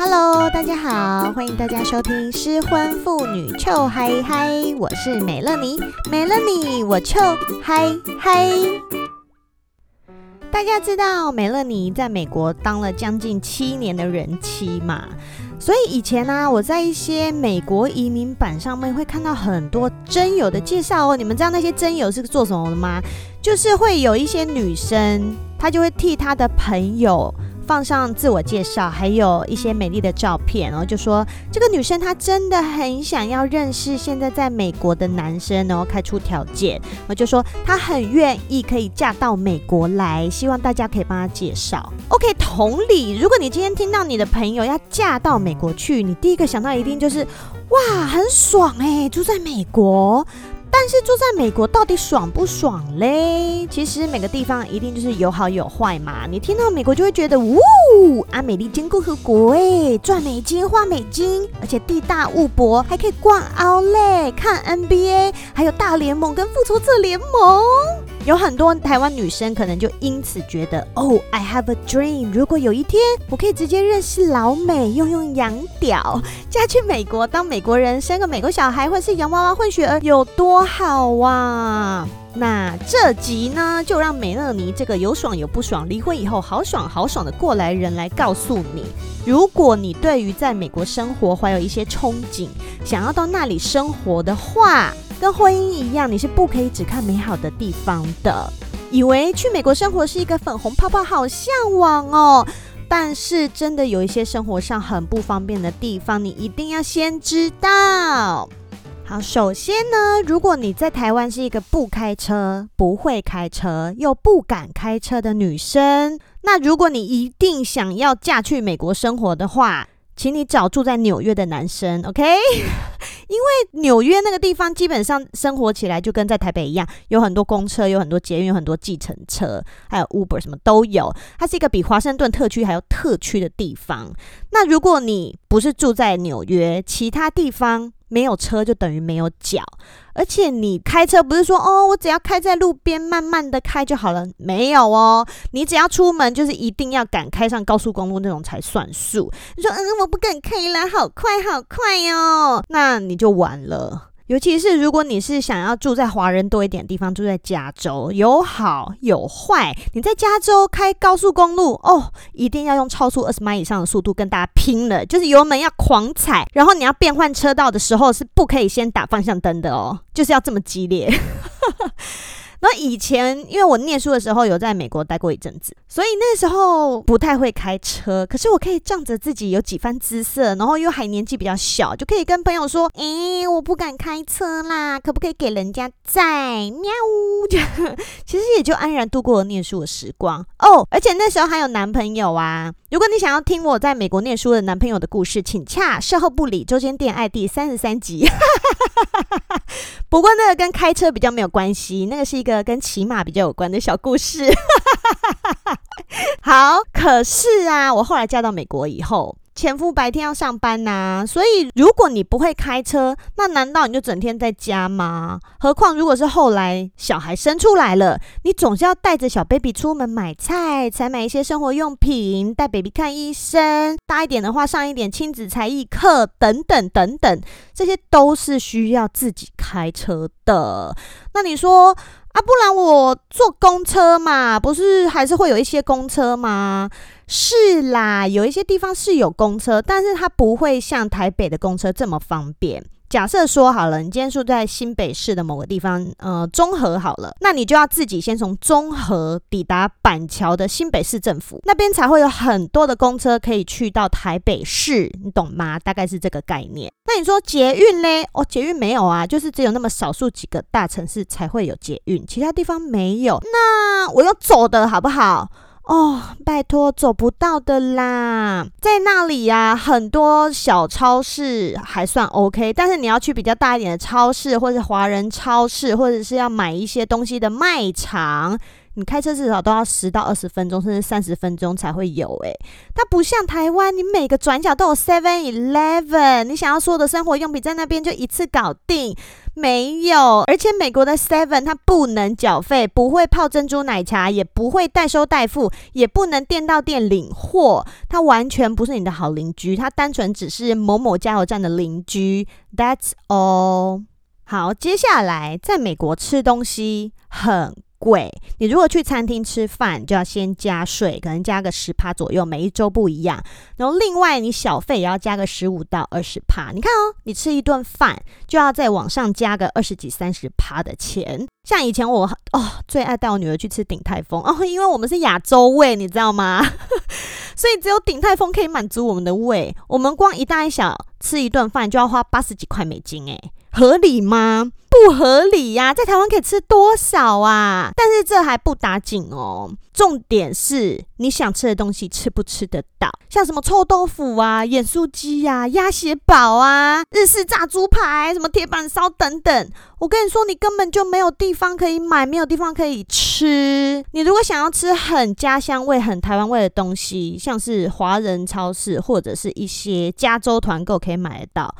Hello，大家好，欢迎大家收听失婚妇女臭嗨嗨，我是美乐妮，美乐妮我臭嗨嗨。大家知道美乐妮在美国当了将近七年的人妻嘛？所以以前呢、啊，我在一些美国移民版上面会看到很多真友的介绍哦。你们知道那些真友是做什么的吗？就是会有一些女生，她就会替她的朋友。放上自我介绍，还有一些美丽的照片，然后就说这个女生她真的很想要认识现在在美国的男生，然后开出条件，我就说她很愿意可以嫁到美国来，希望大家可以帮她介绍。OK，同理，如果你今天听到你的朋友要嫁到美国去，你第一个想到一定就是哇，很爽欸，住在美国。但是住在美国到底爽不爽嘞？其实每个地方一定就是有好有坏嘛。你听到美国就会觉得，呜，阿，美利坚共和国诶，赚美金花美金，而且地大物博，还可以逛奥莱看 NBA，还有大联盟跟复仇者联盟。有很多台湾女生可能就因此觉得，哦，I have a dream，如果有一天我可以直接认识老美，用用洋屌，嫁去美国当美国人，生个美国小孩，或是洋娃娃混血儿，有多好啊！那这集呢，就让美乐妮这个有爽有不爽，离婚以后好爽好爽的过来人来告诉你，如果你对于在美国生活怀有一些憧憬，想要到那里生活的话。跟婚姻一样，你是不可以只看美好的地方的。以为去美国生活是一个粉红泡泡，好向往哦。但是真的有一些生活上很不方便的地方，你一定要先知道。好，首先呢，如果你在台湾是一个不开车、不会开车又不敢开车的女生，那如果你一定想要嫁去美国生活的话，请你找住在纽约的男生，OK？因为纽约那个地方基本上生活起来就跟在台北一样，有很多公车，有很多捷运，有很多计程车，还有 Uber 什么都有。它是一个比华盛顿特区还要特区的地方。那如果你不是住在纽约，其他地方。没有车就等于没有脚，而且你开车不是说哦，我只要开在路边慢慢的开就好了，没有哦，你只要出门就是一定要敢开上高速公路那种才算数。你说嗯，我不敢开了，好快好快哦，那你就完了。尤其是如果你是想要住在华人多一点的地方，住在加州，有好有坏。你在加州开高速公路哦，一定要用超速二十迈以上的速度跟大家拼了，就是油门要狂踩，然后你要变换车道的时候是不可以先打方向灯的哦，就是要这么激烈。那以前，因为我念书的时候有在美国待过一阵子，所以那时候不太会开车。可是我可以仗着自己有几番姿色，然后又还年纪比较小，就可以跟朋友说：“哎，我不敢开车啦，可不可以给人家载？”喵，就其实也就安然度过了念书的时光哦。而且那时候还有男朋友啊。如果你想要听我在美国念书的男朋友的故事，请洽售后不理周间店爱第三十三集。不过那个跟开车比较没有关系，那个是一个跟骑马比较有关的小故事。好，可是啊，我后来嫁到美国以后。前夫白天要上班呐、所以如果你不会开车，那难道你就整天在家吗？何况如果是后来小孩生出来了，你总是要带着小 baby 出门买菜，采买一些生活用品，带 baby 看医生，大一点的话上一点亲子才艺课，等等等等，这些都是需要自己开车的。那你说啊，不然我坐公车嘛，不是还是会有一些公车吗？是啦，有一些地方是有公车，但是它不会像台北的公车这么方便。假设说好了，你今天住在新北市的某个地方，呃，中和好了，那你就要自己先从中和抵达板桥的新北市政府那边，才会有很多的公车可以去到台北市，你懂吗？大概是这个概念。那你说捷运嘞？哦，捷运没有啊，就是只有那么少数几个大城市才会有捷运，其他地方没有。那我要走的好不好？哦，拜托，走不到的啦，在那里呀、很多小超市还算 OK，但是你要去比较大一点的超市，或者华人超市，或者是要买一些东西的卖场，你开车至少都要十到二十分钟，甚至三十分钟才会有。诶，它不像台湾，你每个转角都有 Seven Eleven，你想要所有的生活用品在那边就一次搞定。没有，而且美国的 Seven 它不能缴费，不会泡珍珠奶茶，也不会代收代付，也不能店到店领货，它完全不是你的好邻居，它单纯只是某某加油站的邻居。That's all。好，接下来在美国吃东西很贵，你如果去餐厅吃饭，就要先加税，可能加个十趴左右，每一周不一样。然后另外你小费也要加个十五到二十趴。你看哦，你吃一顿饭就要再往上加个二十几、三十趴的钱。像以前我哦最爱带我女儿去吃鼎泰丰哦，因为我们是亚洲胃，你知道吗？所以只有鼎泰丰可以满足我们的胃。我们光一大一小吃一顿饭就要花八十几块美金，诶，合理吗？不合理呀，在台湾可以吃多少啊？但是这还不打紧哦，重点是你想吃的东西吃不吃得到？像什么臭豆腐啊、盐酥鸡呀、鸭血堡啊、日式炸猪排、什么铁板烧等等。我跟你说，你根本就没有地方可以买，没有地方可以吃。你如果想要吃很家乡味、很台湾味的东西，像是华人超市或者是一些加州团购可以买得到。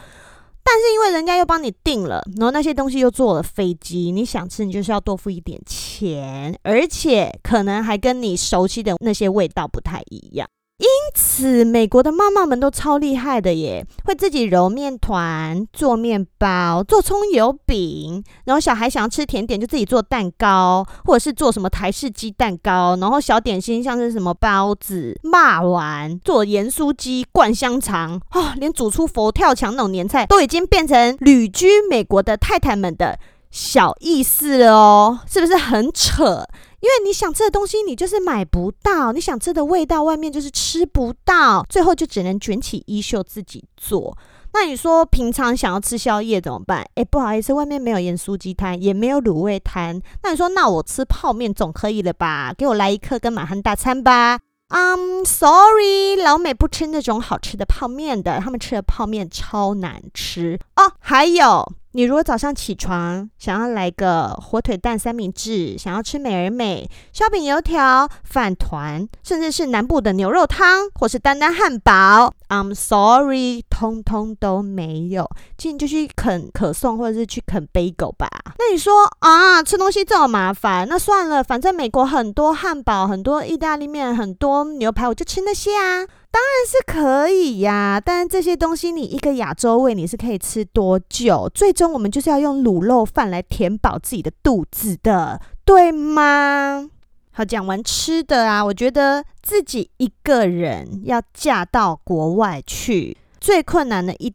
但是因为人家又帮你订了，然后那些东西又坐了飞机，你想吃你就是要多付一点钱，而且可能还跟你熟悉的那些味道不太一样。因此，美国的妈妈们都超厉害的耶，会自己揉面团、做面包、做葱油饼，然后小孩想要吃甜点就自己做蛋糕，或者是做什么台式鸡蛋糕，然后小点心像是什么包子、肉圆、做盐酥鸡、灌香肠，哦，连煮出佛跳墙那种年菜都已经变成旅居美国的太太们的小意思了哦，是不是很扯？因为你想吃的东西，你就是买不到；你想吃的味道，外面就是吃不到。最后就只能卷起衣袖自己做。那你说平常想要吃宵夜怎么办？诶，不好意思，外面没有盐酥鸡摊，也没有卤味摊。那你说，那我吃泡面总可以了吧？给我来一客跟满汉大餐吧。I'm sorry，老美不吃那种好吃的泡面的，他们吃的泡面超难吃哦。还有。你如果早上起床想要来个火腿蛋三明治，想要吃美而美烧饼、油条、饭团，甚至是南部的牛肉汤，或是丹丹汉堡，I'm sorry，通通都没有。今天就去啃可颂，或者是去啃贝果吧。那你说啊，吃东西这么麻烦，那算了，反正美国很多汉堡，很多意大利面，很多牛排，我就吃那些啊。当然是可以呀，但这些东西你一个亚洲胃你是可以吃多久？最终我们就是要用卤肉饭来填饱自己的肚子的，对吗？好，讲完吃的啊，我觉得自己一个人要嫁到国外去，最困难的一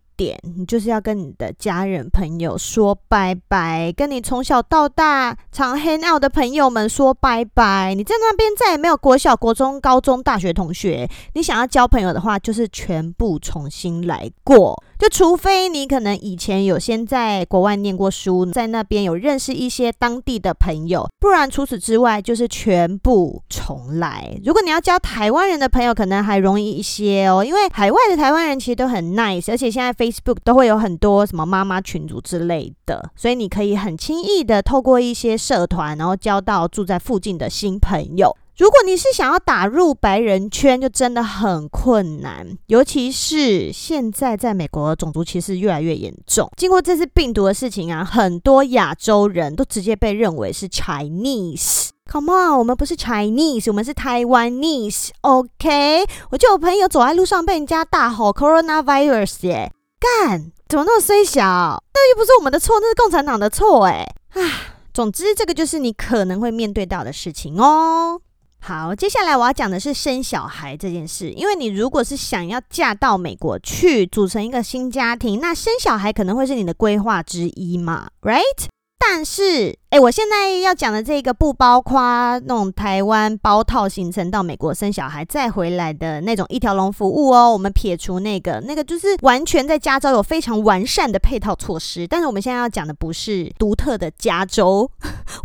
你就是要跟你的家人朋友说拜拜，跟你从小到大常 hang out 的朋友们说拜拜。你在那边再也没有国小、国中、高中、大学同学，你想要交朋友的话，就是全部重新来过。就除非你可能以前有先在国外念过书，在那边有认识一些当地的朋友，不然除此之外就是全部重来。如果你要交台湾人的朋友，可能还容易一些哦，因为海外的台湾人其实都很 nice，而且现在 Facebook 都会有很多什么妈妈群组之类的，所以你可以很轻易的透过一些社团，然后交到住在附近的新朋友。如果你是想要打入白人圈，就真的很困难，尤其是现在在美国种族歧视越来越严重。经过这次病毒的事情啊，很多亚洲人都直接被认为是 Chinese。Come on，我们不是 Chinese，我们是 Taiwanese。OK，我就有朋友走在路上被人家大吼 Coronavirus 耶，干，怎么那么衰小？那又不是我们的错，那是共产党的错哎。唉，总之这个就是你可能会面对到的事情哦。好，接下来我要讲的是生小孩这件事。因为你如果是想要嫁到美国去，组成一个新家庭，那生小孩可能会是你的规划之一嘛，right？但是，诶，我现在要讲的这个不包括那种台湾包套行程到美国生小孩再回来的那种一条龙服务哦。我们撇除那个，那个就是完全在加州有非常完善的配套措施。但是我们现在要讲的不是独特的加州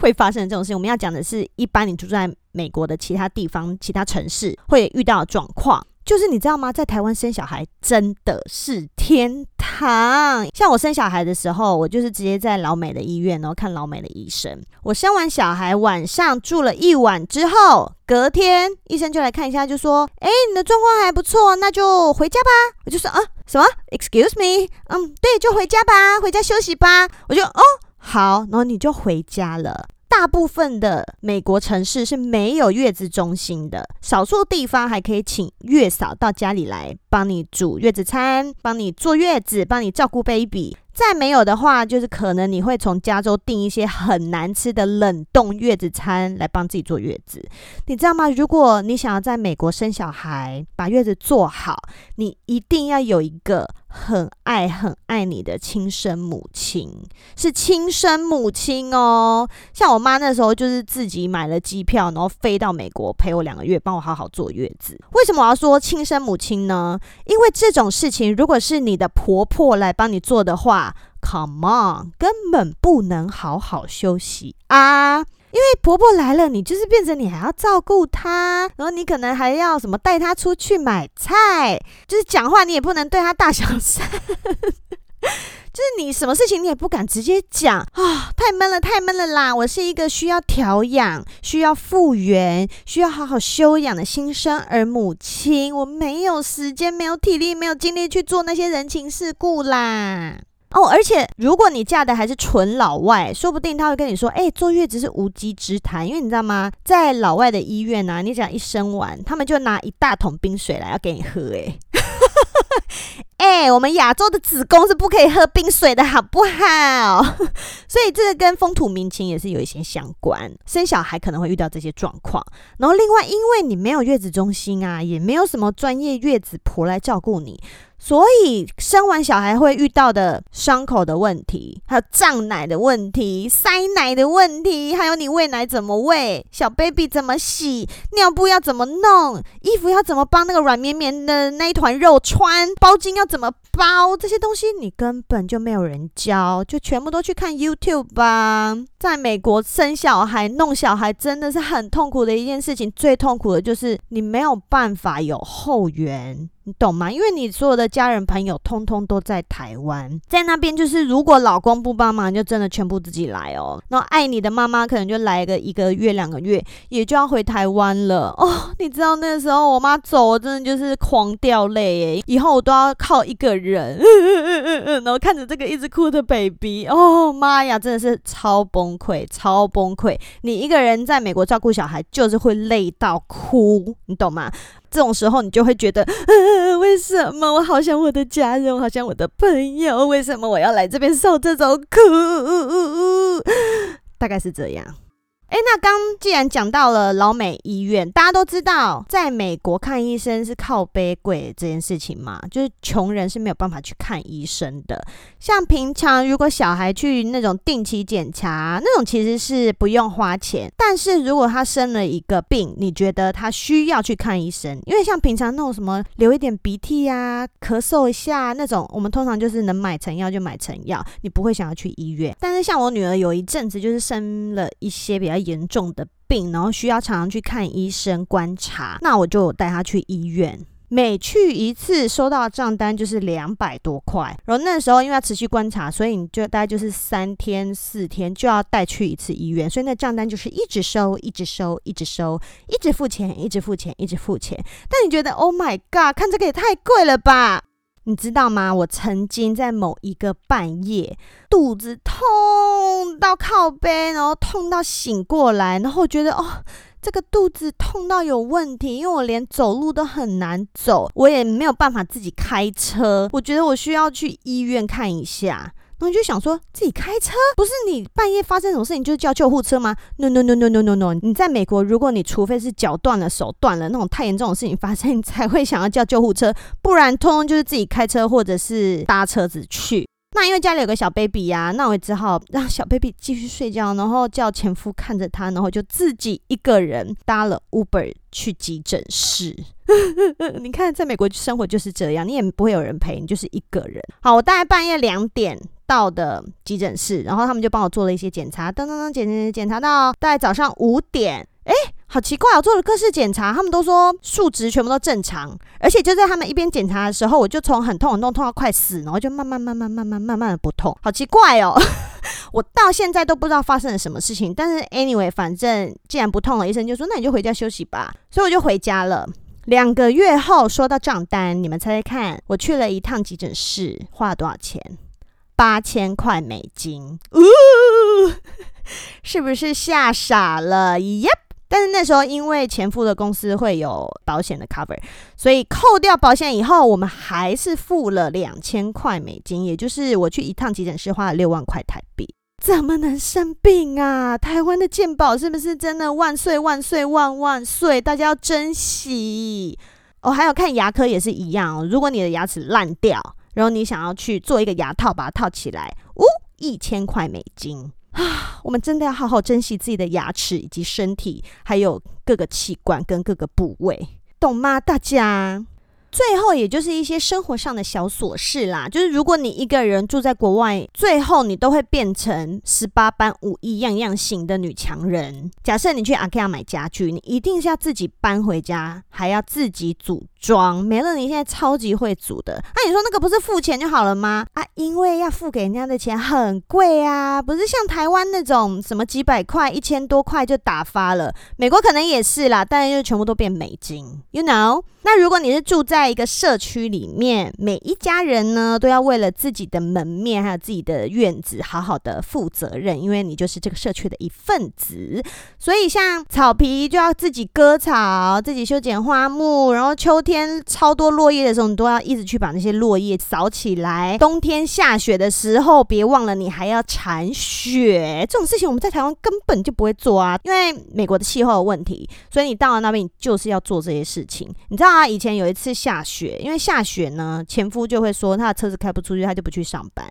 会发生的这种事情，我们要讲的是一般你住在美国的其他地方、其他城市会遇到的状况。就是你知道吗？在台湾生小孩真的是天堂。像我生小孩的时候，我就是直接在老美的医院，然后看老美的医生。我生完小孩晚上住了一晚之后，隔天医生就来看一下，就说：“哎，你的状况还不错，那就回家吧。”我就说：“啊，什么？Excuse me？嗯，对，就回家吧，回家休息吧。”我就哦，好，然后你就回家了。大部分的美国城市是没有月子中心的，少数地方还可以请月嫂到家里来帮你煮月子餐，帮你坐月子，帮你照顾 baby。再没有的话，就是可能你会从加州订一些很难吃的冷冻月子餐来帮自己坐月子，你知道吗？如果你想要在美国生小孩，把月子做好，你一定要有一个很爱很爱你的亲生母亲，是亲生母亲哦。像我妈那时候就是自己买了机票，然后飞到美国陪我两个月，帮我好好坐月子。为什么我要说亲生母亲呢？因为这种事情，如果是你的婆婆来帮你做的话，Come on，根本不能好好休息啊！因为婆婆来了，你就是变成你还要照顾她，然后你可能还要什么带她出去买菜，就是讲话你也不能对她大小声，就是你什么事情你也不敢直接讲啊！太闷了，太闷了啦！我是一个需要调养、需要复原、需要好好休养的新生儿母亲，我没有时间、没有体力、没有精力去做那些人情世故啦。哦，而且如果你嫁的还是纯老外，说不定他会跟你说：“哎，坐月子是无稽之谈。”因为你知道吗？在老外的医院啊，你只要一生完，他们就拿一大桶冰水来要给你喝。哎，哎，我们亚洲的子宫是不可以喝冰水的，好不好？所以这个跟风土民情也是有一些相关。生小孩可能会遇到这些状况，然后另外，因为你没有月子中心啊，也没有什么专业月子婆来照顾你。所以生完小孩会遇到的伤口的问题，还有胀奶的问题、塞奶的问题，还有你喂奶怎么喂，小 baby 怎么洗，尿布要怎么弄，衣服要怎么帮那个软绵绵的那一团肉穿，包巾要怎么包，这些东西你根本就没有人教，就全部都去看 YouTube 吧。在美国生小孩、弄小孩真的是很痛苦的一件事情，最痛苦的就是你没有办法有后援。你懂吗？因为你所有的家人朋友通通都在台湾，在那边就是如果老公不帮忙，就真的全部自己来哦。然后爱你的妈妈可能就来个一个月两个月，也就要回台湾了哦。你知道那个时候我妈走，我真的就是狂掉泪耶。以后我都要靠一个人，然后看着这个一直哭的 baby，哦妈呀，真的是超崩溃，超崩溃。你一个人在美国照顾小孩，就是会累到哭，你懂吗？这种时候，你就会觉得，呃，为什么我好想我的家人，我好想我的朋友，为什么我要来这边受这种苦？大概是这样。诶，那刚既然讲到了老美医院，大家都知道，在美国看医生是靠背贵这件事情嘛，就是穷人是没有办法去看医生的。像平常如果小孩去那种定期检查，那种其实是不用花钱。但是如果他生了一个病，你觉得他需要去看医生，因为像平常那种什么流一点鼻涕呀、啊、咳嗽一下那种，我们通常就是能买成药就买成药，你不会想要去医院。但是像我女儿有一阵子就是生了一些比较严重的病，然后需要常常去看医生观察，那我就带他去医院。每去一次，收到账单就是两百多块。然后那时候因为要持续观察，所以你就大概就是三天四天就要带去一次医院，所以那账单就是一直收，一直收，一直收，一直付钱，一直付钱，一直付钱。但你觉得，Oh my God，看这个也太贵了吧？你知道吗？我曾经在某一个半夜，肚子痛到靠背，然后痛到醒过来，然后我觉得哦，这个肚子痛到有问题，因为我连走路都很难走，我也没有办法自己开车，我觉得我需要去医院看一下。然后你就想说，自己开车不是你半夜发生什么事情就是叫救护车吗？No no no no no no no！你在美国，如果你除非是脚断了、手断了那种太严重的事情发生，你才会想要叫救护车，不然通通就是自己开车或者是搭车子去。那因为家里有个小 baby 呀、那我也只好让小 baby 继续睡觉，然后叫前夫看着他，然后就自己一个人搭了 Uber 去急诊室。你看，在美国生活就是这样，你也不会有人陪，你就是一个人。好，我大概半夜两点。到的急诊室，然后他们就帮我做了一些检查，噔噔噔，检检检查到大概早上五点，诶，好奇怪，我做了各式检查，他们都说数值全部都正常，而且就在他们一边检查的时候，我就从很痛很痛痛到快死，然后就慢慢慢慢慢慢慢慢的不痛，好奇怪哦。我到现在都不知道发生了什么事情，但是 anyway，反正既然不痛了，医生就说那你就回家休息吧，所以我就回家了。两个月后收到账单，你们猜猜看，我去了一趟急诊室，花了多少钱？八千块美金，呜，是不是吓傻了？Yep，但是那时候因为前夫的公司会有保险的 cover，所以扣掉保险以后，我们还是付了两千块美金，也就是我去一趟急诊室花了六万块台币。怎么能生病啊？台湾的健保是不是真的万岁万岁万万岁？大家要珍惜哦。还有看牙科也是一样哦。如果你的牙齿烂掉，然后你想要去做一个牙套，把它套起来，呜，一千块美金啊！我们真的要好好珍惜自己的牙齿以及身体，还有各个器官跟各个部位，懂吗？大家。最后，也就是一些生活上的小琐事啦。就是如果你一个人住在国外，最后你都会变成十八般武艺样样行的女强人。假设你去 IKEA 买家具，你一定是要自己搬回家，还要自己组装。美乐妮现在超级会组的。那、你说那个不是付钱就好了吗？啊，因为要付给人家的钱很贵啊，不是像台湾那种什么几百块、一千多块就打发了。美国可能也是啦，但是就全部都变美金，you know。那如果你是住在一个社区里面，每一家人呢都要为了自己的门面还有自己的院子好好的负责任，因为你就是这个社区的一份子。所以像草皮就要自己割草，自己修剪花木，然后秋天超多落叶的时候，你都要一直去把那些落叶扫起来。冬天下雪的时候，别忘了你还要铲雪。这种事情我们在台湾根本就不会做啊，因为美国的气候有问题，所以你到了那边你就是要做这些事情，你知道。他以前有一次下雪，因为下雪呢，前夫就会说他的车子开不出去，他就不去上班。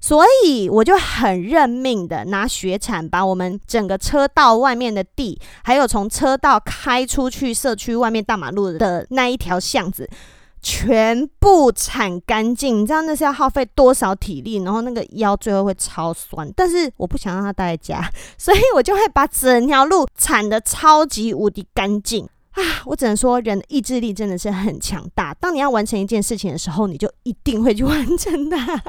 所以我就很认命的拿雪铲把我们整个车道外面的地，还有从车道开出去社区外面大马路的那一条巷子，全部铲干净。你知道那是要耗费多少体力，然后那个腰最后会超酸。但是我不想让他待在家，所以我就会把整条路铲得超级无敌干净。啊，我只能说，人的意志力真的是很强大。当你要完成一件事情的时候，你就一定会去完成它。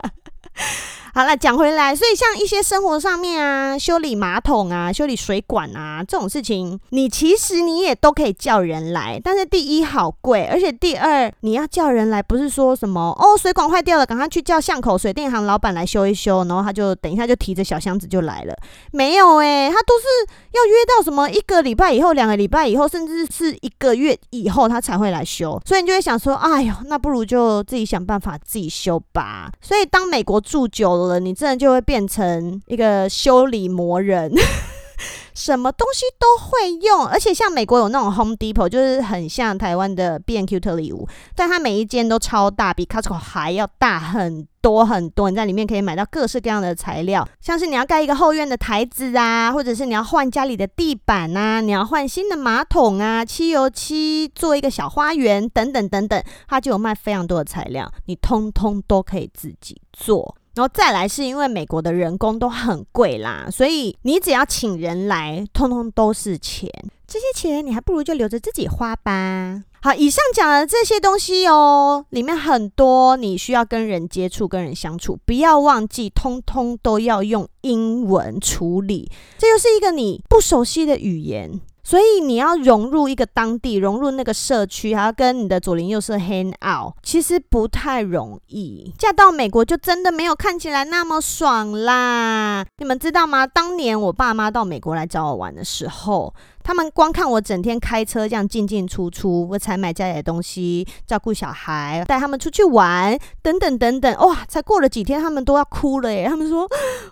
好了，讲回来，所以像一些生活上面啊，修理马桶啊，修理水管啊这种事情，你其实你也都可以叫人来。但是第一好贵，而且第二你要叫人来，不是说什么哦水管坏掉了，赶快去叫巷口水电行老板来修一修，然后他就等一下就提着小箱子就来了。没有诶、他都是要约到什么一个礼拜以后、两个礼拜以后，甚至是一个月以后他才会来修。所以你就会想说，哎呦，那不如就自己想办法自己修吧。所以当美国住久了。你真的就会变成一个修理魔人，什么东西都会用。而且像美国有那种 Home Depot，就是很像台湾的 B&Q 特礼屋，但它每一间都超大，比 Costco 还要大很多很多。你在里面可以买到各式各样的材料，像是你要盖一个后院的台子啊，或者是你要换家里的地板啊，你要换新的马桶啊，漆油漆做一个小花园等等等等，它就有卖非常多的材料，你通通都可以自己做。然后再来是因为美国的人工都很贵啦，所以你只要请人来，通通都是钱。这些钱你还不如就留着自己花吧。好，以上讲的这些东西哦，里面很多你需要跟人接触、跟人相处，不要忘记，通通都要用英文处理。这又是一个你不熟悉的语言。所以你要融入一个当地，融入那个社区，还要跟你的左邻右舍 hang out，其实不太容易。嫁到美国就真的没有看起来那么爽啦。你们知道吗？当年我爸妈到美国来找我玩的时候，他们光看我整天开车这样进进出出，我采买家里的东西，照顾小孩，带他们出去玩，等等等等，哇！才过了几天，他们都要哭了耶。他们说：“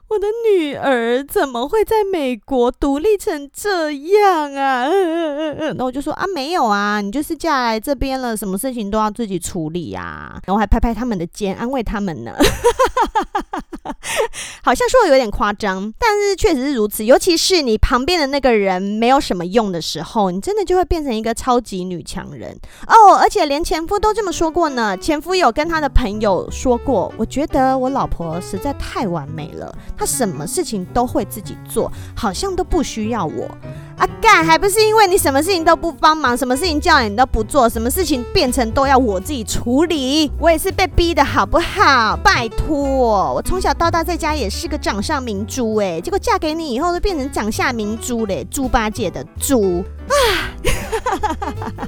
我的女儿怎么会在美国独立成这样啊？”嗯嗯嗯嗯。然后我就说：“啊，没有啊，你就是嫁来这边了，什么事情都要自己处理呀。”然后还拍拍他们的肩，安慰他们呢。好像说的有点夸张，但是确实是如此。尤其是你旁边的那个人没有什么用的时候，你真的就会变成一个超级女强人哦。而且连前夫都这么说过呢。前夫有跟他的朋友说过，我觉得我老婆实在太完美了，她什么事情都会自己做，好像都不需要我。啊干，还不是因为你什么事情都不帮忙，什么事情叫你都不做，什么事情变成都要我自己处理。我也是被逼的好不好？拜托，我从小到大在家也是个掌上明珠哎，结果嫁给你以后都变成掌下明珠嘞，猪八戒的猪啊！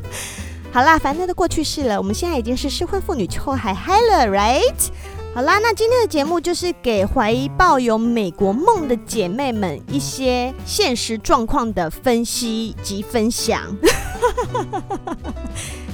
好啦，反正都过去式了，我们现在已经是适婚妇女，秋还嗨了，right？好啦，那今天的节目就是给怀疑抱有美国梦的姐妹们一些现实状况的分析及分享。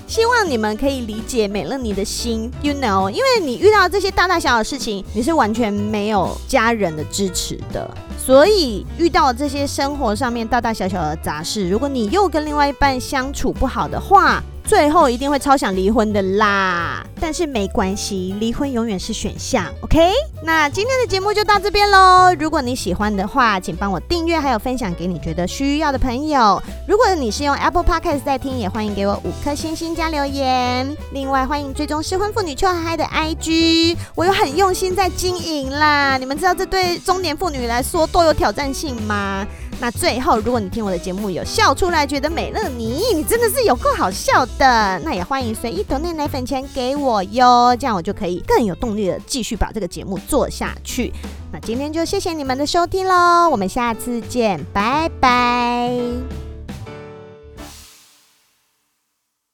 希望你们可以理解美乐你的心，you know，因为你遇到这些大大小小的事情，你是完全没有家人的支持的，所以遇到这些生活上面大大小小的杂事，如果你又跟另外一半相处不好的话，最后一定会超想离婚的啦，但是没关系，离婚永远是选项，OK？那今天的节目就到这边喽。如果你喜欢的话，请帮我订阅，还有分享给你觉得需要的朋友。如果你是用 Apple Podcast 在听，也欢迎给我五颗星星加留言。另外，欢迎追踪失婚妇女秋嗨嗨的 IG，我有很用心在经营啦。你们知道这对中年妇女来说多有挑战性吗？那最后，如果你听我的节目有笑出来，觉得美乐你你真的是有够好笑的，那也欢迎随意投内奶粉钱给我哟，这样我就可以更有动力的继续把这个节目做下去。那今天就谢谢你们的收听喽，我们下次见，拜拜。